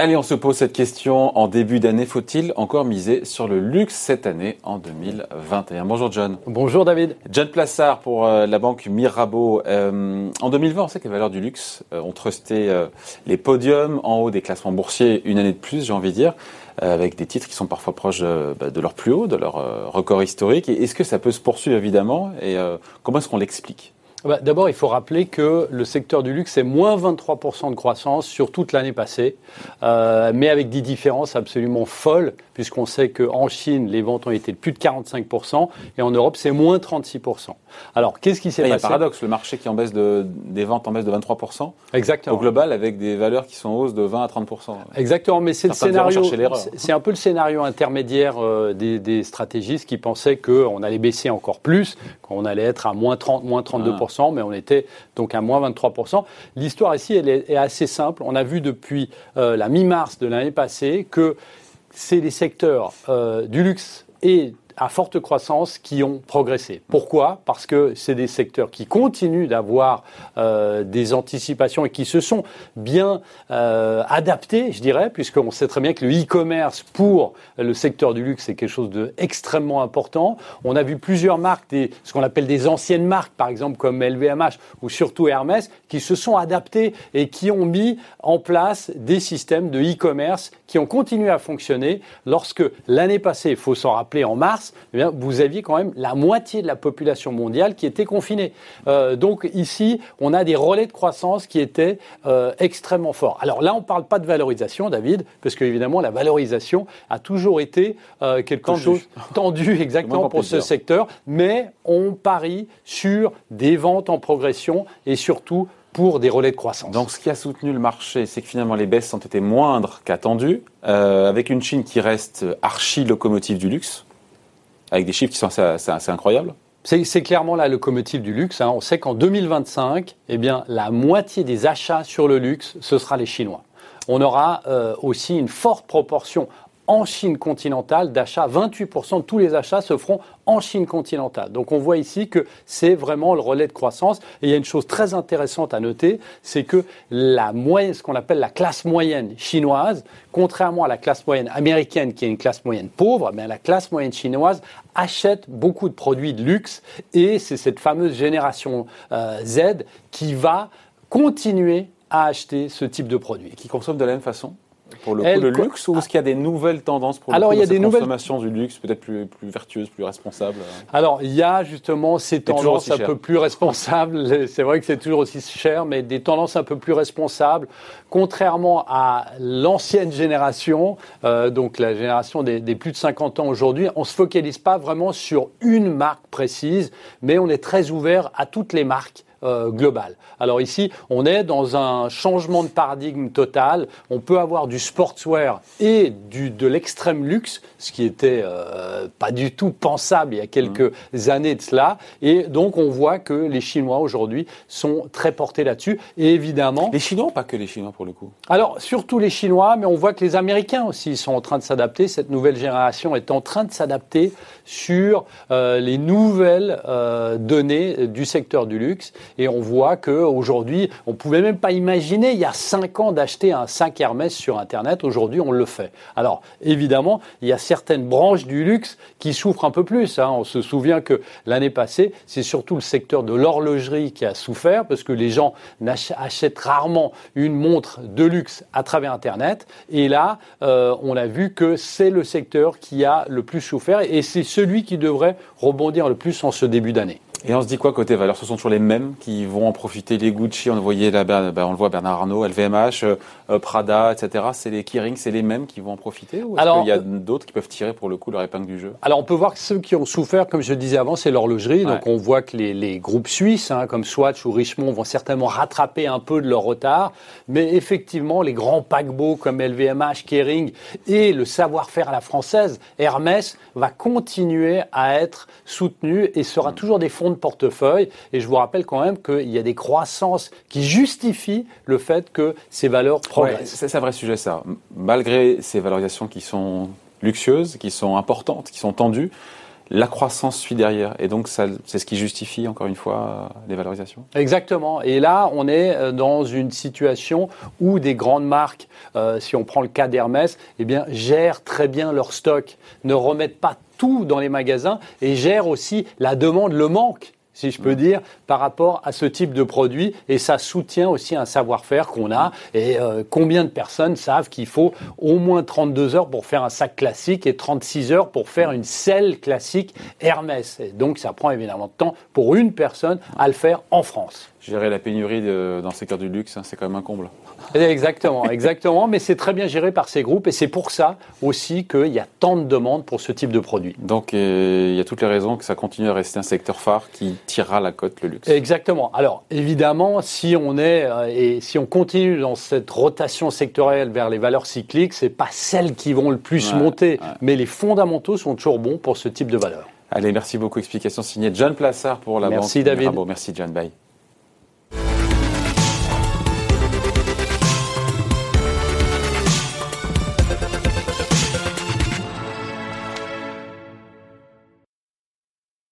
Allez, on se pose cette question en début d'année. Faut-il encore miser sur le luxe cette année en 2021 Bonjour John. Bonjour David. John Plassard pour euh, la banque Mirabeau. Euh, en 2020, on sait que les valeurs du luxe euh, ont trusté les podiums en haut des classements boursiers une année de plus, j'ai envie de dire, avec des titres qui sont parfois proches bah, de leur plus haut, de leur record historique. Est-ce que ça peut se poursuivre évidemment? Et comment est-ce qu'on l'explique? Bah, d'abord, il faut rappeler que le secteur du luxe est moins 23% de croissance sur toute l'année passée, euh, mais avec des différences absolument folles, puisqu'on sait qu'en Chine, les ventes ont été de plus de 45%, et en Europe, c'est moins 36%. Alors, qu'est-ce qui s'est passé Il y a un paradoxe, le marché qui en baisse de, des ventes en baisse de 23%, Exactement. au global, avec des valeurs qui sont en hausse de 20 à 30%. Exactement, mais c'est le scénario, c'est un peu le scénario intermédiaire euh, des, des, stratégistes qui pensaient qu'on allait baisser encore plus, qu'on allait être à moins 30, moins 32% mais on était donc à moins 23%. L'histoire ici, est, assez simple. On a vu depuis euh, la mi-mars de l'année passée que c'est les secteurs euh, du luxe et à forte croissance qui ont progressé. Pourquoi? Parce que c'est des secteurs qui continuent d'avoir euh, des anticipations et qui se sont bien euh, adaptés, je dirais, puisqu'on sait très bien que le e-commerce pour le secteur du luxe est quelque chose d'extrêmement important. On a vu plusieurs marques, des, ce qu'on appelle des anciennes marques, par exemple comme LVMH ou surtout Hermès, qui se sont adaptées et qui ont mis en place des systèmes de e-commerce qui ont continué à fonctionner lorsque l'année passée, il faut s'en rappeler en mars, eh vous aviez quand même la moitié de la population mondiale qui était confinée. Euh, donc ici, on a des relais de croissance qui étaient euh, extrêmement forts. Alors là, on ne parle pas de valorisation, David, parce qu'évidemment, la valorisation a toujours été euh, quelque chose tendu exactement pour ce secteur, mais on parie sur des ventes en progression et surtout pour des relais de croissance. Donc ce qui a soutenu le marché, c'est que finalement les baisses ont été moindres qu'attendues, avec une Chine qui reste archi locomotive du luxe avec des chiffres qui sont assez, incroyables c'est clairement la locomotive du luxe. Hein. On sait qu'en 2025, eh bien, la moitié des achats sur le luxe, ce sera les Chinois. On aura euh, aussi une forte proportion en Chine continentale d'achat. 28% de tous les achats se feront en Chine continentale. Donc on voit ici que c'est vraiment le relais de croissance. Et il y a une chose très intéressante à noter, c'est que la moyenne, ce qu'on appelle la classe moyenne chinoise, contrairement à la classe moyenne américaine qui est une classe moyenne pauvre, mais la classe moyenne chinoise achète beaucoup de produits de luxe et c'est cette fameuse génération euh, Z qui va continuer à acheter ce type de produits. Qui consomme de la même façon? Pour le coup, le luxe ou est-ce qu'il y a des nouvelles tendances pour Alors, le il y a des nouvelles consommation du luxe peut-être plus, plus vertueuse, plus responsable Alors, il y a justement ces tendances un peu plus responsables. C'est vrai que c'est toujours aussi cher, mais des tendances un peu plus responsables. Contrairement à l'ancienne génération, euh, donc la génération des, des, plus de 50 ans aujourd'hui, on se focalise pas vraiment sur une marque précise, mais on est très ouvert à toutes les marques euh, global. Alors ici, on est dans un changement de paradigme total. On peut avoir du sportswear et du, de l'extrême luxe, ce qui était euh, pas du tout pensable il y a quelques mmh. années de cela. Et donc on voit que les Chinois aujourd'hui sont très portés là-dessus. Et évidemment, les Chinois, pas que les Chinois pour le coup? Alors surtout les Chinois, mais on voit que les Américains aussi sont en train de s'adapter. Cette nouvelle génération est en train de s'adapter sur euh, les nouvelles données du secteur du luxe. Et on voit qu'aujourd'hui, on ne pouvait même pas imaginer il y a 5 ans d'acheter un sac Hermès sur Internet. Aujourd'hui, on le fait. Alors, évidemment, il y a certaines branches du luxe qui souffrent un peu plus. Hein. On se souvient que l'année passée, c'est surtout le secteur de l'horlogerie qui a souffert parce que les gens achètent rarement une montre de luxe à travers Internet. Et là, euh, on a vu que c'est le secteur qui a le plus souffert et c'est celui qui devrait rebondir le plus en ce début d'année. Et on se dit quoi côté valeur Ce sont toujours les mêmes qui vont en profiter. Les Gucci, on le voyait là, ben, on le voit Bernard Arnault, LVMH, euh, euh, Prada, etc. C'est les Kering, c'est les mêmes qui vont en profiter ou est-ce qu'il y a d'autres qui peuvent tirer pour le coup leur épingle du jeu? Alors on peut voir que ceux qui ont souffert, comme je le disais avant, c'est l'horlogerie. Donc on voit que les, les groupes suisses, hein, comme Swatch ou Richemont, vont certainement rattraper un peu de leur retard. Mais effectivement, les grands paquebots comme LVMH, Kering et le savoir-faire à la française, Hermès, va continuer à être soutenu et sera toujours des fonds de portefeuille. Et je vous rappelle quand même qu'il y a des croissances qui justifient le fait que ces valeurs progressent. c'est un vrai sujet ça. Malgré ces valorisations qui sont luxueuses, qui sont importantes, qui sont tendues, la croissance suit derrière. Et donc, c'est ce qui justifie, encore une fois, les valorisations. Exactement. Et là, on est euh, dans une situation où des grandes marques, euh, si on prend le cas d'Hermès, eh bien, gèrent très bien leur stock, ne remettent pas tout dans les magasins et gèrent aussi la demande, le manque si je peux dire, par rapport à ce type de produit. Et ça soutient aussi un savoir-faire qu'on a. Et euh, combien de personnes savent qu'il faut au moins 32 heures pour faire un sac classique et 36 heures pour faire une selle classique Hermès. Et donc ça prend évidemment de temps pour une personne à le faire en France. Gérer la pénurie dans le secteur du luxe, hein, c'est quand même un comble. Exactement, exactement. Mais c'est très bien géré par ces groupes et c'est pour ça aussi qu'il y a tant de demandes pour ce type de produit. Donc euh, il y a toutes les raisons que ça continue à rester un secteur phare qui tirera la cote le luxe. Exactement. Alors évidemment, si on est euh, et si on continue dans cette rotation sectorielle vers les valeurs cycliques, c'est pas celles qui vont le plus monter, mais les fondamentaux sont toujours bons pour ce type de valeurs. Allez, merci beaucoup. Explication signée John Plassard pour la merci banque. David. Merci John. Bye.